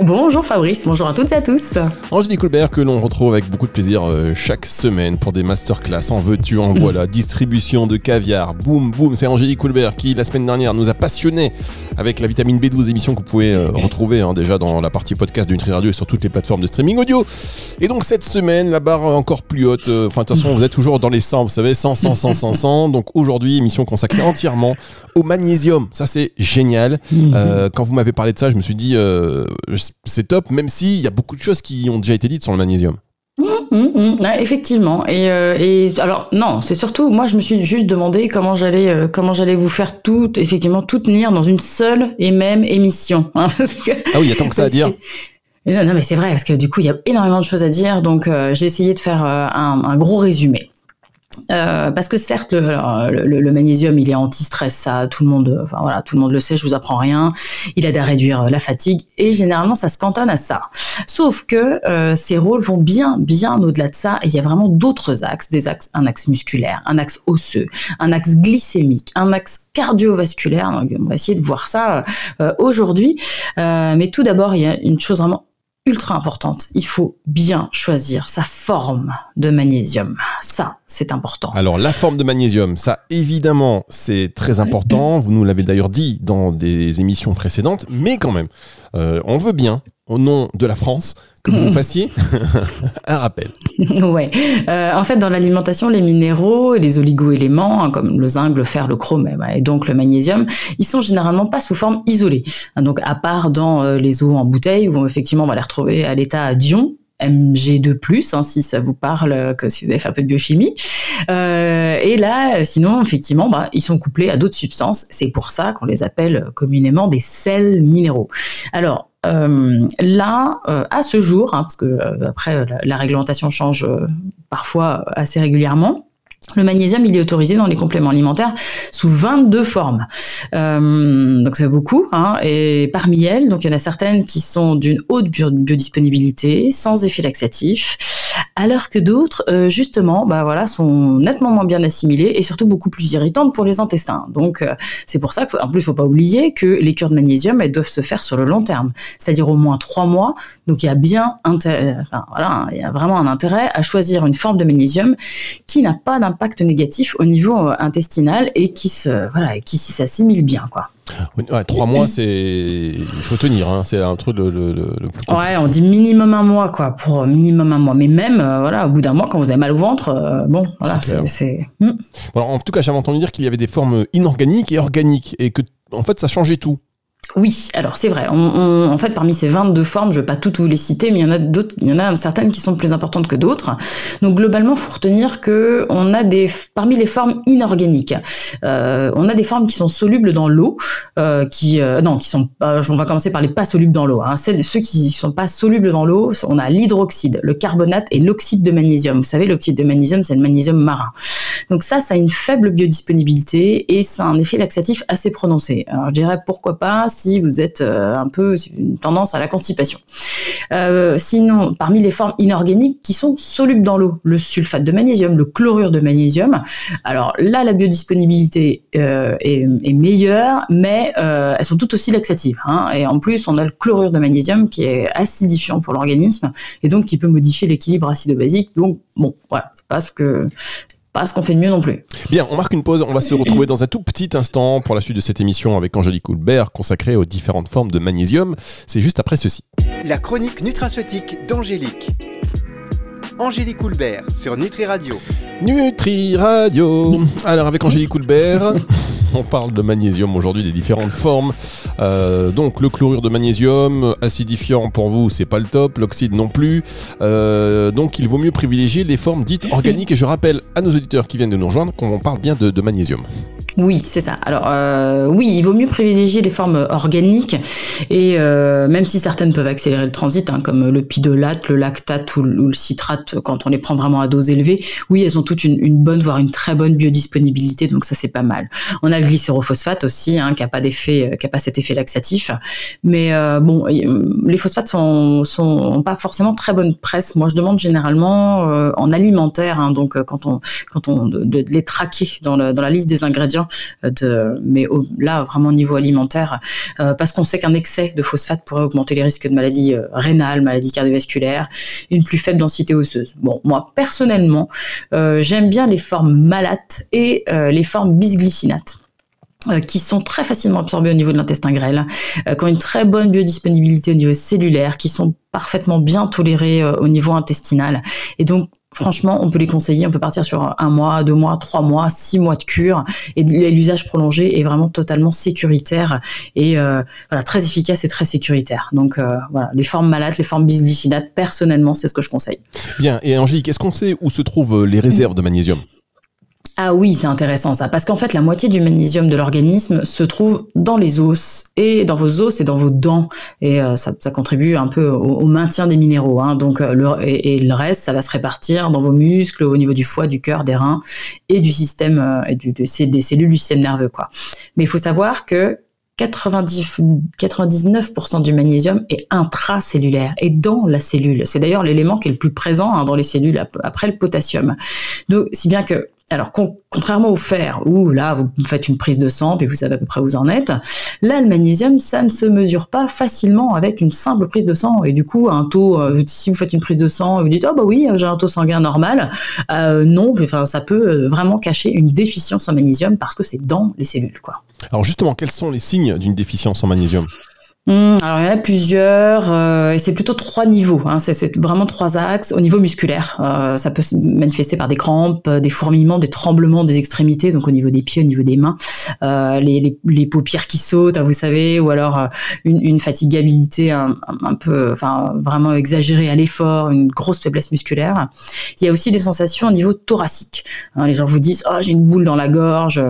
Bonjour Fabrice, bonjour à toutes et à tous. Angélique Colbert que l'on retrouve avec beaucoup de plaisir euh, chaque semaine pour des masterclass. En veux-tu, en voilà, distribution de caviar. Boum, boum, c'est Angélique Colbert qui la semaine dernière nous a passionnés avec la vitamine B12 émission que vous pouvez euh, retrouver hein, déjà dans la partie podcast de Nutri Radio et sur toutes les plateformes de streaming audio. Et donc cette semaine, la barre encore plus haute. euh, Enfin, de toute façon, vous êtes toujours dans les 100, vous savez, 100, 100, 100, 100, 100. Donc aujourd'hui, émission consacrée entièrement au magnésium. Ça, c'est génial. Euh, quand vous m'avez parlé de ça, je me suis dit, euh, c'est top, même s'il y a beaucoup de choses qui ont déjà été dites sur le magnésium. Hum, hum, ouais, effectivement. Et, euh, et alors non, c'est surtout moi je me suis juste demandé comment j'allais euh, comment j'allais vous faire tout effectivement tout tenir dans une seule et même émission. hein, parce que- Ah oui, il y a tant que ça à dire. que- non, non, mais c'est vrai parce que du coup il y a énormément de choses à dire, donc euh, j'ai essayé de faire euh, un, un gros résumé. Euh, parce que certes, le, le- le magnésium, il est anti-stress, ça, tout le monde, enfin voilà, tout le monde le sait, je vous apprends rien. Il aide à réduire la fatigue et généralement, ça se cantonne à ça. Sauf que euh, ces rôles vont bien, bien au-delà de ça. Et il y a vraiment d'autres axes, des axes, un axe musculaire, un axe osseux, un axe glycémique, un axe cardiovasculaire. Donc, on va essayer de voir ça euh, aujourd'hui. Euh, mais tout d'abord, il y a une chose vraiment ultra importante. Il faut bien choisir sa forme de magnésium. Ça, c'est important. Alors, la forme de magnésium, ça, évidemment, c'est très important. Vous nous l'avez d'ailleurs dit dans des émissions précédentes, mais quand même, euh, on veut bien, au nom de la France, que vous fassiez un rappel. ouais. Euh, en fait, dans l'alimentation, les minéraux et les oligo-éléments, hein, comme le zinc, le fer, le chrome et, et donc le magnésium, ils sont généralement pas sous forme isolée. Hein, donc, à part dans euh, les eaux en bouteille, où effectivement on va les retrouver à l'état d'ion. Mg2+, hein, si ça vous parle, que si vous avez fait un peu de biochimie. Euh, et là, sinon, effectivement, bah, ils sont couplés à d'autres substances. C'est pour ça qu'on les appelle communément des sels minéraux. Alors, euh, là, euh, à ce jour, hein, parce que euh, après la, réglementation change euh, parfois assez régulièrement. Le magnésium, il est autorisé dans les compléments alimentaires sous 22 formes. Euh, donc c'est beaucoup. Hein, et parmi elles, donc il y en a certaines qui sont d'une haute bio- biodisponibilité, sans effet laxatif, alors que d'autres, euh, justement, bah voilà, sont nettement moins bien assimilées et surtout beaucoup plus irritantes pour les intestins. Donc euh, c'est pour ça qu'en plus, il faut pas oublier que les cures de magnésium, elles doivent se faire sur le long terme, c'est-à-dire au moins trois mois. Donc il y a bien intérêt, enfin, voilà, il y a vraiment un intérêt à choisir une forme de magnésium qui n'a pas d'impact négatif au niveau euh, intestinal et qui se voilà, qui s'assimile bien quoi. Ouais, trois mois, c'est. Il faut tenir, hein. c'est un truc le, le- plus. Ouais, on dit minimum un mois quoi, pour euh, minimum un mois. Mais même euh, voilà, au bout d'un mois, quand vous avez mal au ventre, euh, bon, voilà, C'est alors, en tout cas, j'avais entendu dire qu'il y avait des formes inorganiques et organiques et que, en fait, ça changeait tout. Oui, alors c'est vrai. En fait, parmi ces 22 formes, je vais pas toutes vous les citer, mais il y en a d'autres, il y en a certaines qui sont plus importantes que d'autres. Donc globalement, faut retenir que on a des parmi les formes inorganiques, euh, on a des formes qui sont solubles dans l'eau, euh, qui euh, non, qui sont. On va commencer par les pas solubles dans l'eau. Hein. Ceux qui sont pas solubles dans l'eau, on a l'hydroxyde, le carbonate et l'oxyde de magnésium. Vous savez, l'oxyde de magnésium, c'est le magnésium marin. Donc ça, ça a une faible biodisponibilité et ça a un effet laxatif assez prononcé. Alors je dirais pourquoi pas si vous êtes euh, un peu une tendance à la constipation. Euh, sinon, parmi les formes inorganiques qui sont solubles dans l'eau, le sulfate de magnésium, le chlorure de magnésium. Alors là, la biodisponibilité euh, est, meilleure, mais elles sont toutes aussi laxatives. hein. Et en plus, on a le chlorure de magnésium qui est acidifiant pour l'organisme et donc qui peut modifier l'équilibre acido-basique. Donc bon, voilà, c'est pas ce que pas ce qu'on fait de mieux non plus. Bien, on marque une pause. On va se retrouver dans un tout petit instant pour la suite de cette émission avec Angélique Coulbert consacrée aux différentes formes de magnésium. C'est juste après ceci. La chronique nutraceutique d'Angélique. Angélique Coulbert sur Nutri Radio. Nutri Radio. Alors avec Angélique Coulbert, on parle de magnésium aujourd'hui, des différentes formes. Euh, donc le chlorure de magnésium, acidifiant pour vous, c'est pas le top, l'oxyde non plus. Euh, donc il vaut mieux privilégier les formes dites organiques. Et je rappelle à nos auditeurs qui viennent de nous rejoindre qu'on parle bien de, de magnésium. Oui, c'est ça. Alors euh, oui, il vaut mieux privilégier les formes organiques et euh, même si certaines peuvent accélérer le transit, hein, comme le pidolate, le lactate ou, le citrate, quand on les prend vraiment à dose élevée, oui, elles ont toutes une, bonne, voire une très bonne biodisponibilité, donc ça c'est pas mal. On a le glycérophosphate aussi, hein, qui a pas d'effet, euh, qui a pas cet effet laxatif, mais bon, les phosphates sont, sont pas forcément très bonne presse. Moi, je demande généralement en alimentaire, hein, donc quand on quand on les traquer dans, la liste des ingrédients mais là vraiment au niveau alimentaire, euh, parce qu'on sait qu'un excès de phosphate pourrait augmenter les risques de maladies euh, rénales, maladies cardiovasculaires, une plus faible densité osseuse. Bon, moi personnellement, euh, j'aime bien les formes malates et les formes bisglycinates qui sont très facilement absorbées au niveau de l'intestin grêle, qui ont une très bonne biodisponibilité au niveau cellulaire, qui sont parfaitement bien tolérées au niveau intestinal. Et donc, franchement, on peut les conseiller. On peut partir sur un mois, deux mois, trois mois, six mois de cure. Et l'usage prolongé est vraiment totalement sécuritaire et euh, voilà, très efficace et très sécuritaire. Donc euh, voilà, les formes malades, les formes bisglycinates, personnellement, c'est ce que je conseille. Bien. Et Angélique, est-ce qu'on sait où se trouvent les réserves de magnésium? Ah oui, c'est intéressant ça, parce qu'en fait, la moitié du magnésium de l'organisme se trouve dans les os, et dans vos os et dans vos dents, et euh, ça, contribue un peu au, maintien des minéraux. Hein. donc, euh, le, et, le reste, ça va se répartir dans vos muscles, au niveau du foie, du cœur, des reins, et du système, euh, et du, des cellules du système nerveux. Quoi. Mais il faut savoir que 90, 99% du magnésium est intracellulaire et dans la cellule. C'est d'ailleurs l'élément qui est le plus présent hein, dans les cellules après le potassium. Donc, si bien que alors, contrairement au fer, où là, vous faites une prise de sang, et vous savez à peu près où vous en êtes, là, le magnésium, ça ne se mesure pas facilement avec une simple prise de sang. Et du coup, un taux, euh, si vous faites une prise de sang, vous dites, oh bah oui, j'ai un taux sanguin normal, euh, non, ça peut euh, vraiment cacher une déficience en magnésium parce que c'est dans les cellules, quoi. Alors justement, quels sont les signes d'une déficience en magnésium? Mmh, alors il y en a plusieurs, euh, et c'est plutôt trois niveaux. Hein, c'est vraiment trois axes. Au niveau musculaire, euh, ça peut se manifester par des crampes, euh, des fourmillements, des tremblements des extrémités, donc au niveau des pieds, au niveau des mains, les, les, paupières qui sautent, hein, vous savez, ou alors une, une, fatigabilité un, un, peu, enfin vraiment exagérée à l'effort, une grosse faiblesse musculaire. Il y a aussi des sensations au niveau thoracique. Hein, les gens vous disent, oh j'ai une boule dans la gorge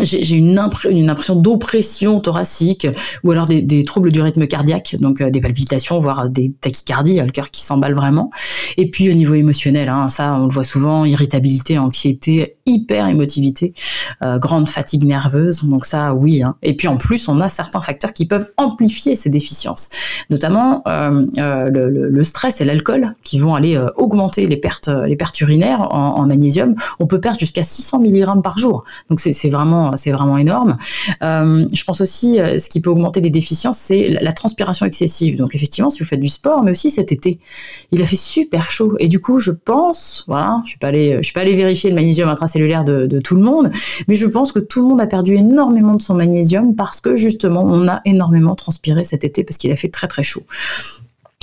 j'ai une, impression d'oppression thoracique ou alors des, troubles du rythme cardiaque, donc euh, des palpitations, voire des tachycardies, le cœur qui s'emballe vraiment. Et puis au niveau émotionnel, hein, ça on le voit souvent, irritabilité, anxiété, hyper émotivité, euh, grande fatigue nerveuse, donc ça oui. Hein. Et puis en plus on a certains facteurs qui peuvent amplifier ces déficiences, notamment euh, euh le, stress et l'alcool qui vont aller euh, augmenter les pertes, les pertes urinaires en, en magnésium. On peut perdre jusqu'à 600 mg par jour, donc c'est vraiment c'est vraiment énorme. Euh, je pense aussi, euh, ce qui peut augmenter les déficiences, c'est la, transpiration excessive. Donc effectivement, si vous faites du sport, mais aussi cet été, il a fait super chaud. Et du coup, je pense, voilà, je suis pas suis pas allée vérifier le magnésium intracellulaire de tout le monde, mais je pense que tout le monde a perdu énormément de son magnésium parce que justement, on a énormément transpiré cet été parce qu'il a fait très très chaud.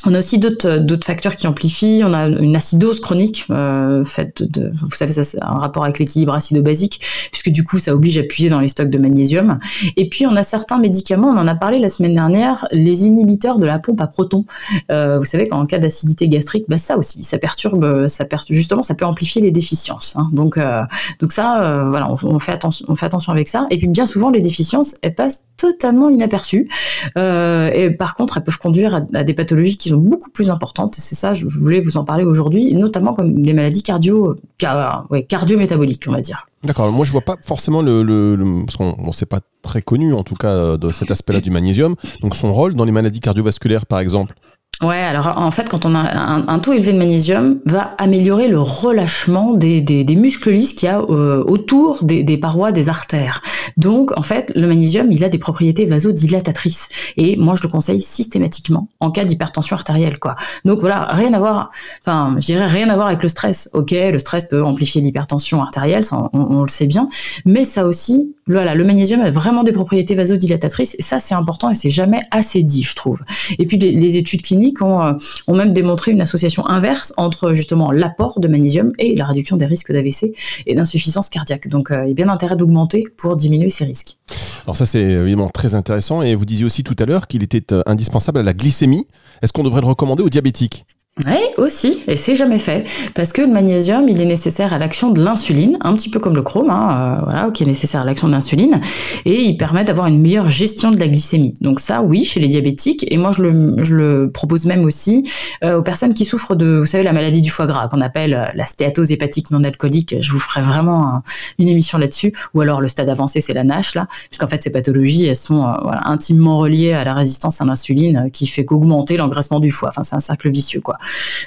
On a aussi d'autres facteurs qui amplifient. On a une acidose chronique, euh, faite de, vous savez, ça c'est un rapport avec l'équilibre acido-basique, puisque du coup ça oblige à puiser dans les stocks de magnésium. Et puis on a certains médicaments, on en a parlé la semaine dernière, les inhibiteurs de la pompe à protons. Euh, vous savez qu'en cas d'acidité gastrique, bah ça aussi, ça perturbe, ça perturbe, justement, ça peut amplifier les déficiences. Hein. Donc, euh, donc ça, euh, voilà, on, fait attention, on fait attention avec ça. Et puis bien souvent les déficiences, elles passent totalement inaperçues. Euh, et par contre, elles peuvent conduire à, à des pathologies qui sont beaucoup plus importantes. C'est ça, je voulais vous en parler aujourd'hui, notamment comme des maladies cardio, car, ouais, cardio-métaboliques, on va dire. D'accord. Moi, je vois pas forcément le, le, parce qu'on sait pas très connu en tout cas de cet aspect-là du magnésium. Donc son rôle dans les maladies cardiovasculaires, par exemple? Ouais, alors en fait, quand on a un, taux élevé de magnésium, va améliorer le relâchement des, des, muscles lisses qu'il y a euh, autour des, parois des artères. Donc, en fait, le magnésium, il a des propriétés vasodilatatrices. Et moi, je le conseille systématiquement en cas d'hypertension artérielle, quoi. Donc voilà, rien à voir, enfin, je dirais rien à voir avec le stress. Ok, le stress peut amplifier l'hypertension artérielle, on, le sait bien, mais ça aussi, voilà, le magnésium a vraiment des propriétés vasodilatatrices. Et ça, c'est important et c'est jamais assez dit, je trouve. Et puis les études cliniques euh, ont, même démontré une association inverse entre justement l'apport de magnésium et la réduction des risques d'AVC et d'insuffisance cardiaque. Donc euh, il y a bien intérêt d'augmenter pour diminuer ces risques. Alors ça c'est évidemment très intéressant et vous disiez aussi tout à l'heure qu'il était euh, indispensable à la glycémie. Est-ce qu'on devrait le recommander aux diabétiques? Oui, aussi, et c'est jamais fait, parce que le magnésium, il est nécessaire à l'action de l'insuline, un petit peu comme le chrome, hein, euh, voilà, qui est nécessaire à l'action de l'insuline, et il permet d'avoir une meilleure gestion de la glycémie. Donc ça, oui, chez les diabétiques, et moi je le, je le propose même aussi euh, aux personnes qui souffrent de, vous savez, la maladie du foie gras, qu'on appelle euh, la stéatose hépatique non alcoolique. Je vous ferai vraiment une émission là-dessus, ou alors le stade avancé, c'est la NASH là, puisqu'en fait ces pathologies, elles sont voilà, intimement reliées à la résistance à l'insuline, qui fait qu'augmenter l'engraissement du foie. Enfin, c'est un cercle vicieux, quoi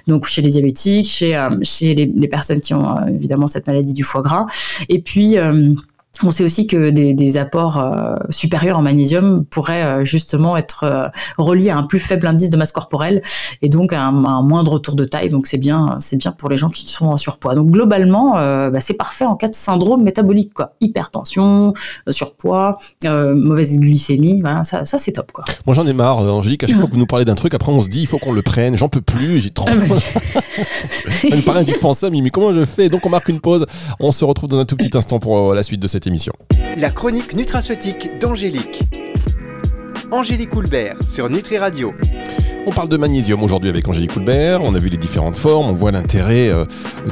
donc chez les diabétiques, chez, euh, chez les, les, personnes qui ont euh, évidemment cette maladie du foie gras. Et puis euh, on sait aussi que des, des apports euh, supérieurs en magnésium pourraient euh, justement être euh, reliés à un plus faible indice de masse corporelle et donc à un, un moindre tour de taille. Donc c'est bien, c'est bien pour les gens qui sont en surpoids. Donc globalement, bah, c'est parfait en cas de syndrome métabolique, quoi. Hypertension, surpoids, mauvaise glycémie, voilà, ça, ça c'est top, quoi. Moi j'en ai marre, Angélique. À chaque fois que vous nous parlez d'un truc, après on se dit il faut qu'on le prenne. J'en peux plus. J'ai trop. ça me paraît indispensable. Mais comment je fais? Donc on marque une pause. On se retrouve dans un tout petit instant pour la suite de cette émission. La chronique nutraceutique d'Angélique. Angélique Coulbert sur Nutri Radio. On parle de magnésium aujourd'hui avec Angélique Coulbert. On a vu les différentes formes, on voit l'intérêt euh,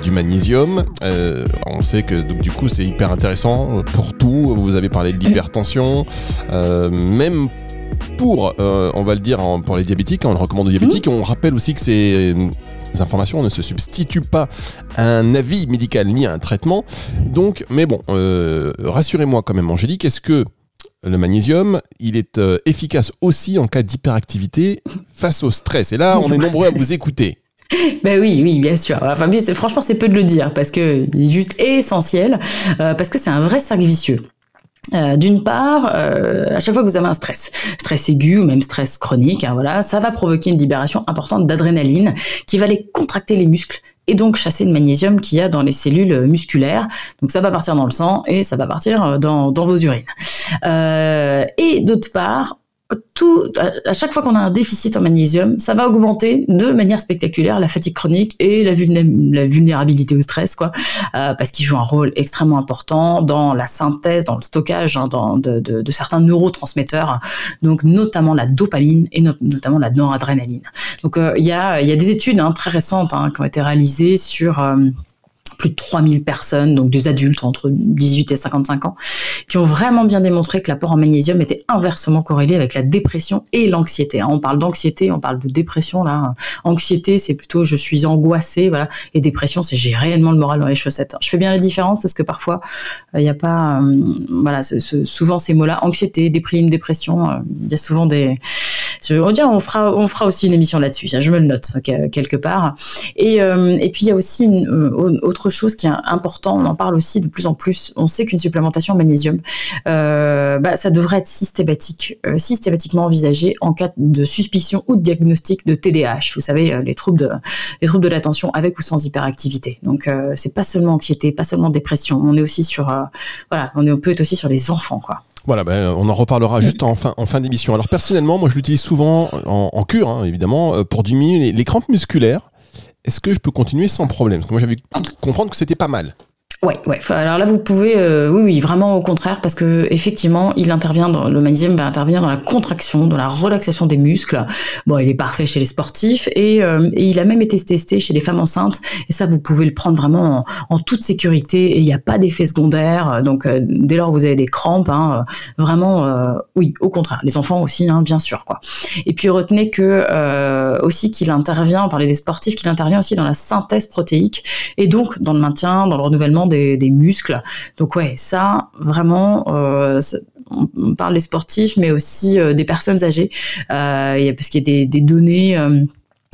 du magnésium. Euh, on sait que donc, du coup c'est hyper intéressant pour tout. Vous avez parlé de l'hypertension, euh, même pour, on va le dire pour les diabétiques, on le recommande aux diabétiques. On rappelle aussi que c'est les informations ne se substituent pas à un avis médical ni à un traitement. Donc, mais bon, euh, rassurez-moi quand même, Angélique, est-ce que le magnésium, il est euh, efficace aussi en cas d'hyperactivité face au stress? Et là, on est nombreux à vous écouter. Ben oui, oui, bien sûr. Franchement, c'est peu de le dire parce que il est juste essentiel, euh, parce que c'est un vrai cercle vicieux. Euh, D'une part, euh, à chaque fois que vous avez un stress, stress aigu ou même stress chronique, hein, voilà, ça va provoquer une libération importante d'adrénaline qui va aller contracter les muscles et donc chasser le magnésium qu'il y a dans les cellules musculaires. Donc ça va partir dans le sang et ça va partir dans, dans vos urines. Euh, et d'autre part, tout, à chaque fois qu'on a un déficit en magnésium, ça va augmenter de manière spectaculaire la fatigue chronique et la, vulnérabilité au stress, quoi, euh, parce qu'il joue un rôle extrêmement important dans la synthèse, dans le stockage hein, dans, de, de, de, certains neurotransmetteurs, donc notamment la dopamine et notamment la noradrénaline. Donc euh, il y, a, y, a, des études hein, très récentes hein, qui ont été réalisées sur euh, plus de 3000 personnes, donc des adultes entre 18 et 55 ans, qui ont vraiment bien démontré que l'apport en magnésium était inversement corrélé avec la dépression et l'anxiété. Hein. On parle d'anxiété, on parle de dépression là. Anxiété, c'est plutôt je suis angoissée, voilà. Et dépression, c'est j'ai réellement le moral dans les chaussettes. Je fais bien la différence parce que parfois il n'y a pas, euh, voilà, souvent ces mots-là, anxiété, déprime, dépression, euh, il y a souvent des on fera, on fera aussi une émission là-dessus. Je me le note quelque part. Et, euh, et puis il y a aussi une, euh, autre chose qui est important. On en parle aussi de plus en plus. On sait qu'une supplémentation en magnésium, euh, bah, ça devrait être systématique, systématiquement envisagé en cas de suspicion ou de diagnostic de TDAH. Vous savez, les troubles de, les troubles de l'attention avec ou sans hyperactivité. Donc c'est pas seulement anxiété, pas seulement dépression. On est aussi sur, voilà, on, est, on peut être aussi sur les enfants, quoi. Voilà, ben, on en reparlera juste en fin, en fin d'émission. Alors personnellement, moi je l'utilise souvent en, cure, hein, évidemment, euh, pour diminuer les, crampes musculaires. Est-ce que je peux continuer sans problème? Parce que moi j'avais comprendre que c'était pas mal. Ouais, ouais. Alors là, vous pouvez, euh, oui, oui, vraiment au contraire, parce que effectivement, il intervient dans le magnésium va intervenir dans la contraction, dans la relaxation des muscles. Bon, il est parfait chez les sportifs et, euh, et il a même été testé chez les femmes enceintes. Et ça, vous pouvez le prendre vraiment en, en toute sécurité et il n'y a pas d'effet secondaire. Donc, euh, dès lors vous avez des crampes, hein, vraiment, oui, au contraire. Les enfants aussi, hein, bien sûr, quoi. Et puis retenez que aussi qu'il intervient, on parlait des sportifs, qu'il intervient aussi dans la synthèse protéique et donc dans le maintien, dans le renouvellement des, muscles. Donc ouais, ça vraiment, euh, on parle des sportifs, mais aussi euh, des personnes âgées, euh, parce qu'il y a des, des données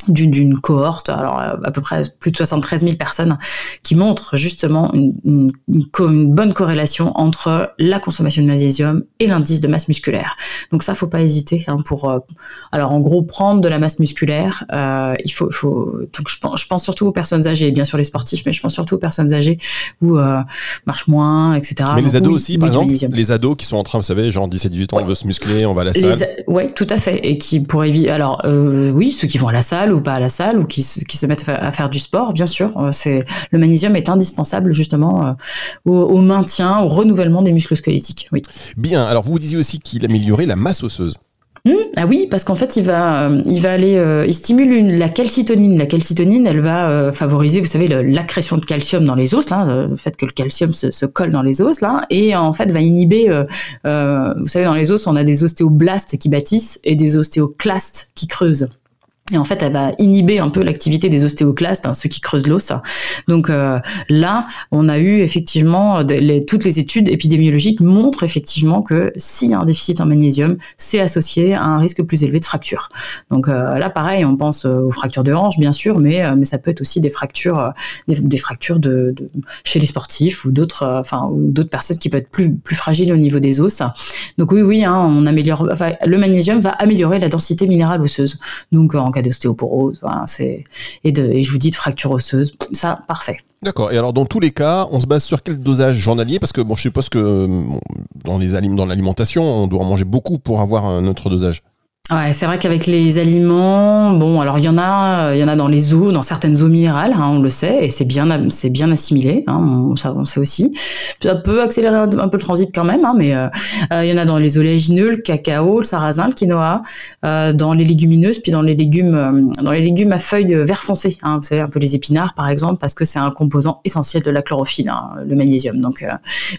d'une cohorte, alors euh, à peu près plus de 73 000 personnes, qui montrent justement une, une, une, bonne corrélation entre la consommation de magnésium et l'indice de masse musculaire. Donc ça, faut pas hésiter hein, pour, euh, alors en gros, prendre de la masse musculaire. Euh, il faut, faut donc je pense, je pense, surtout aux personnes âgées, bien sûr les sportifs, mais je pense surtout aux personnes âgées où euh, marchent moins, etc. Mais les ados aussi, par exemple, les ados qui sont en train, vous savez, genre 17-18 ans, on veut se muscler, on va à la salle. Ouais, tout à fait, et qui pourraient, alors euh, oui, ceux qui vont à la salle ou pas à la salle ou qui, qui se mettent à faire du sport, bien sûr. Euh, c'est le magnésium est indispensable justement euh, au, maintien, au renouvellement des muscles squelettiques. Oui. Bien. Alors vous disiez aussi qu'il améliorait la masse osseuse. Hmm, ah oui, parce qu'en fait, il va, euh, il va aller, euh, il stimule une, la calcitonine. La calcitonine, elle va euh, favoriser, vous savez, l'accrétion de calcium dans les os, là, le fait que le calcium se, se colle dans les os, là, et en fait va inhiber. vous savez, dans les os, on a des ostéoblastes qui bâtissent et des ostéoclastes qui creusent. Et en fait, elle va inhiber un peu l'activité des ostéoclastes, hein, ceux qui creusent l'os. Donc euh, là, on a eu effectivement toutes les études épidémiologiques montrent effectivement que s'il y a un déficit en magnésium, c'est associé à un risque plus élevé de fracture. Donc euh, là, pareil, on pense euh, aux fractures de hanche, bien sûr, mais mais ça peut être aussi des fractures, des, fractures de, chez les sportifs ou d'autres, enfin ou d'autres personnes qui peuvent être plus plus fragiles au niveau des os. Donc oui, oui, hein, on améliore. Enfin, le magnésium va améliorer la densité minérale osseuse. Donc d'ostéoporose, et, je vous dis de fracture osseuse, ça parfait. D'accord. Et alors dans tous les cas, on se base sur quel dosage journalier? Parce que bon, je suppose que dans les dans l'alimentation, on doit en manger beaucoup pour avoir un autre dosage. Ouais, c'est vrai qu'avec les aliments, bon, alors il y en a, il y en a dans les eaux, dans certaines eaux minérales, hein, on le sait, et c'est bien, c'est bien assimilé, hein, ça on sait aussi. Ça peut accélérer un, peu le transit quand même, hein, mais euh, euh, il y en a dans les oléagineux, le cacao, le sarrasin, le quinoa, euh, dans les légumineuses, puis dans les légumes, dans les légumes à feuilles vert foncé. Hein, vous savez un peu les épinards par exemple, parce que c'est un composant essentiel de la chlorophylle, hein, le magnésium. Donc,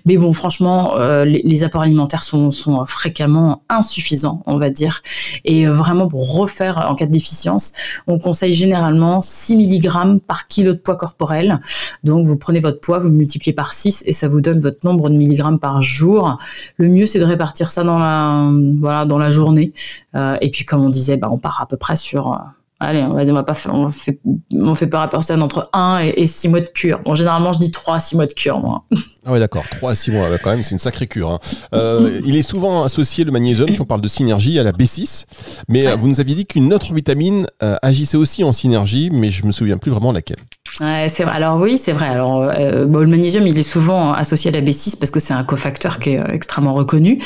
mais bon, franchement, les, les, apports alimentaires sont, sont fréquemment insuffisants, on va dire. Et euh, vraiment, pour refaire en cas de déficience, on conseille généralement 6 mg par kilo de poids corporel. Donc, vous prenez votre poids, vous multipliez par 6 et ça vous donne votre nombre de milligrammes par jour. Le mieux, c'est de répartir ça dans la, voilà, dans la journée. Euh, et puis, comme on disait, bah, on part à peu près sur euh, Allez, on va, on va pas faire, on fait, on fait peur à personne entre 1 et, 6 mois de cure. Bon, généralement, je dis 3 à 6 mois de cure, moi. Ah ouais, d'accord. 3 à 6 mois, quand même, c'est une sacrée cure. Hein. Euh, il est souvent associé, le magnésium, si on parle de synergie, à la B6. Mais euh, vous nous aviez dit qu'une autre vitamine euh, agissait aussi en synergie, mais je me souviens plus vraiment laquelle. Ouais, c'est vrai. Alors oui, c'est vrai. Alors bon, le magnésium, il est souvent associé à la B6 parce que c'est un cofacteur qui est extrêmement reconnu.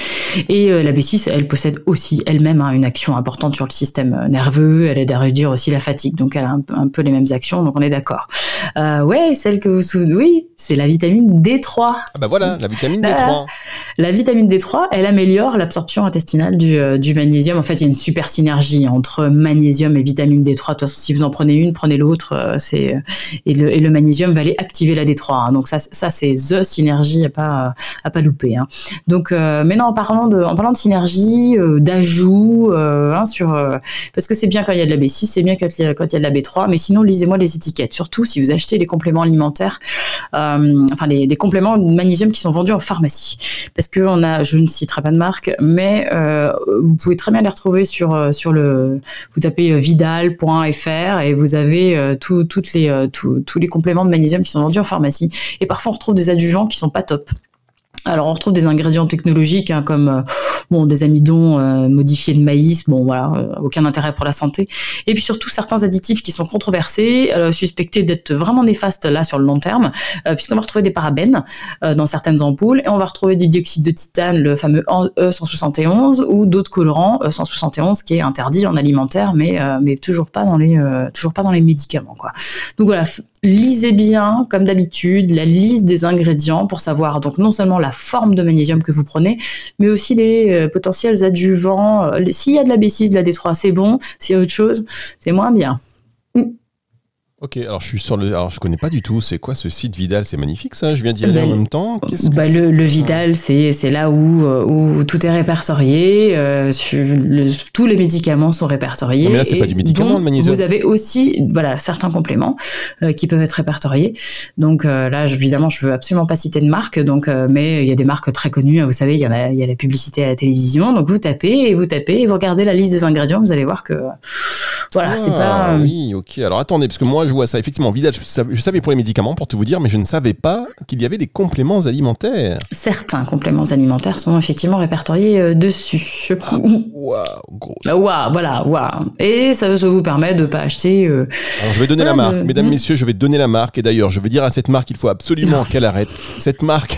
Et la B6, elle possède aussi elle-même hein, une action importante sur le système nerveux. Elle aide à réduire aussi la fatigue. Donc elle a un, peu les mêmes actions. Donc on est d'accord. ouais, celle que vous souvenez, oui, c'est la vitamine D3. Ah bah voilà, la vitamine D3. La vitamine D3, elle améliore l'absorption intestinale du, euh, du, magnésium. En fait, il y a une super synergie entre magnésium et vitamine D3. De toute façon, si vous en prenez une, prenez l'autre. Euh, c'est et le, et le, magnésium va aller activer la D3. Hein. Donc ça, ça c'est the synergie à pas à pas louper. Hein. Donc euh, maintenant, en parlant de en parlant de synergie, d'ajout, hein, sur parce que c'est bien quand il y a de la B6, c'est bien quand il, y a, quand il y a de la B3, mais sinon lisez-moi les étiquettes. Surtout si vous achetez les compléments alimentaires, enfin les, les compléments de magnésium qui sont vendus en pharmacie. Parce que on a, je ne citerai pas de marque, mais euh, vous pouvez très bien les retrouver sur, euh, sur le. Vous tapez euh, vidal.fr et vous avez toutes les, tous les compléments de magnésium qui sont vendus en pharmacie. Et parfois, on retrouve des adjuvants qui sont pas top. Alors on retrouve des ingrédients technologiques hein, comme euh, bon des amidons euh, modifiés de maïs, bon voilà, euh, aucun intérêt pour la santé. Et puis surtout certains additifs qui sont controversés, suspectés d'être vraiment néfastes là sur le long terme, puisqu'on va retrouver des parabènes dans certaines ampoules et on va retrouver du dioxyde de titane, le fameux E171 ou d'autres colorants E171 qui est interdit en alimentaire, mais mais toujours pas dans les toujours pas dans les médicaments quoi. Donc voilà, lisez bien comme d'habitude la liste des ingrédients pour savoir donc non seulement la forme de magnésium que vous prenez, mais aussi les euh, potentiels adjuvants. Euh, s'il y a de la B6, de la D3, c'est bon. S'il y a autre chose, c'est moins bien. Ok, alors je suis sur le. Alors je connais pas du tout. C'est quoi ce site Vidal? C'est magnifique ça. Je viens d'y aller en même temps. Bah, le, le, Vidal, c'est là où euh, où tout est répertorié. Euh, tous les médicaments sont répertoriés. mais là, c'est pas du médicament, le magnésium. Vous avez aussi voilà certains compléments euh, qui peuvent être répertoriés. Donc là, évidemment, je veux absolument pas citer de marque. Donc, mais il y a des marques très connues. Hein, vous savez, il y en a il y a la publicité à la télévision. Donc vous tapez et vous tapez et vous regardez la liste des ingrédients. Vous allez voir que voilà, c'est ah, pas. Oui, ok. Alors attendez, parce que moi je vois ça. Effectivement, je savais, pour les médicaments, pour tout vous dire, mais je ne savais pas qu'il y avait des compléments alimentaires. Certains compléments alimentaires sont effectivement répertoriés euh, dessus. Waouh, gros. Ah, waouh, voilà, waouh. Et ça, vous permet de ne pas acheter. Euh, Alors je vais donner la marque. Mesdames, hmm. messieurs, je vais donner la marque. Et d'ailleurs, je vais dire à cette marque, il faut absolument qu'elle arrête. Cette marque.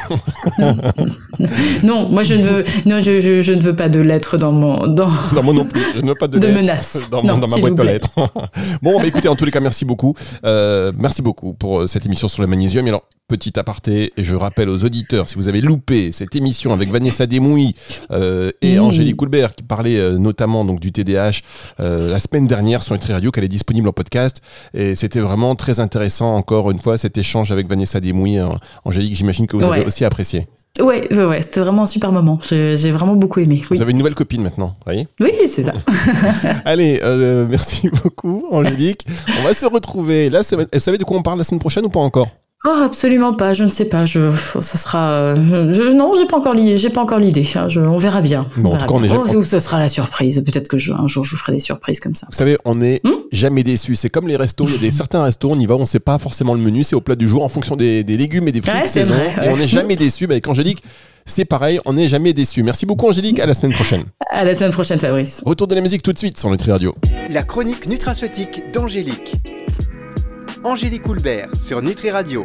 non, moi je ne veux, non, je, je, ne veux pas de lettres dans mon. Dans, mon non plus. Je ne veux pas de, de menaces. Dans, dans ma boîte lettre. bon, bah, écoutez, en tous les cas, merci beaucoup. Euh, merci beaucoup pour euh, cette émission sur le magnésium. Et alors, petit aparté, et je rappelle aux auditeurs, si vous avez loupé cette émission avec Vanessa Demouy euh, et Angélique Coulbert, qui parlait euh, notamment donc du TDAH euh, la semaine dernière sur Nutri Radio, qu'elle est disponible en podcast. Et c'était vraiment très intéressant, encore une fois, cet échange avec Vanessa Demouy. Angélique, j'imagine que vous avez aussi apprécié. Ouais, ouais, ouais c'était vraiment un super moment. J'ai vraiment beaucoup aimé. Vous avez une nouvelle copine maintenant, voyez? Oui, c'est ça. Allez, euh, merci beaucoup, Angélique. On va se retrouver la semaine. Vous savez de quoi on parle la semaine prochaine ou pas encore? Oh, absolument pas. Je ne sais pas. Je, ça sera. Euh, je, non, j'ai pas encore j'ai pas encore l'idée. Hein, on verra bien. Bon, en tout cas, on est oh, ce sera la surprise. Peut-être que un jour, je vous ferai des surprises comme ça. Vous savez, on n'est hmm jamais déçu. C'est comme les restos. Il y a des certains restos, on y va, on sait pas forcément le menu. C'est au plat du jour en fonction des, légumes et des fruits de saison. Et on n'est jamais déçu. Bah, avec Angélique, c'est pareil. On n'est jamais déçu. Merci beaucoup, Angélique. À la semaine prochaine. À la semaine prochaine, Fabrice. Retour de la musique tout de suite sur Nutri Radio. La chronique nutraceutique d'Angélique. Angélique Coulbert sur Nutri Radio.